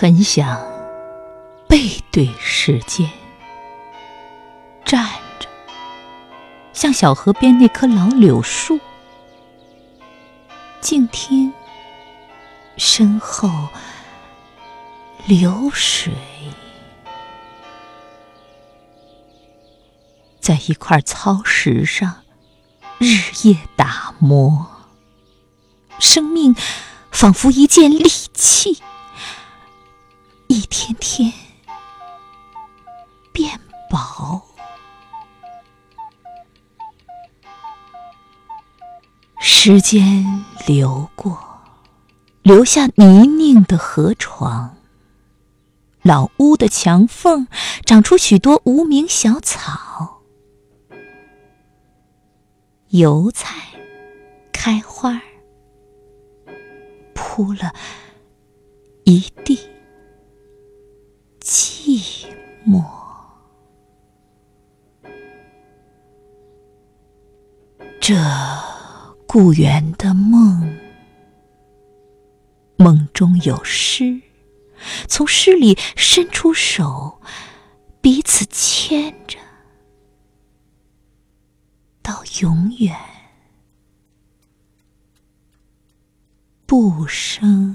很想背对时间，站着，像小河边那棵老柳树，静听身后流水，在一块糙石上日夜打磨，生命仿佛一件利器。天天变薄，时间流过，留下泥泞的河床。老屋的墙缝长出许多无名小草，油菜开花铺了一地。寂寞，这故园的梦，梦中有诗，从诗里伸出手，彼此牵着，到永远不生。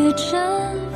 越真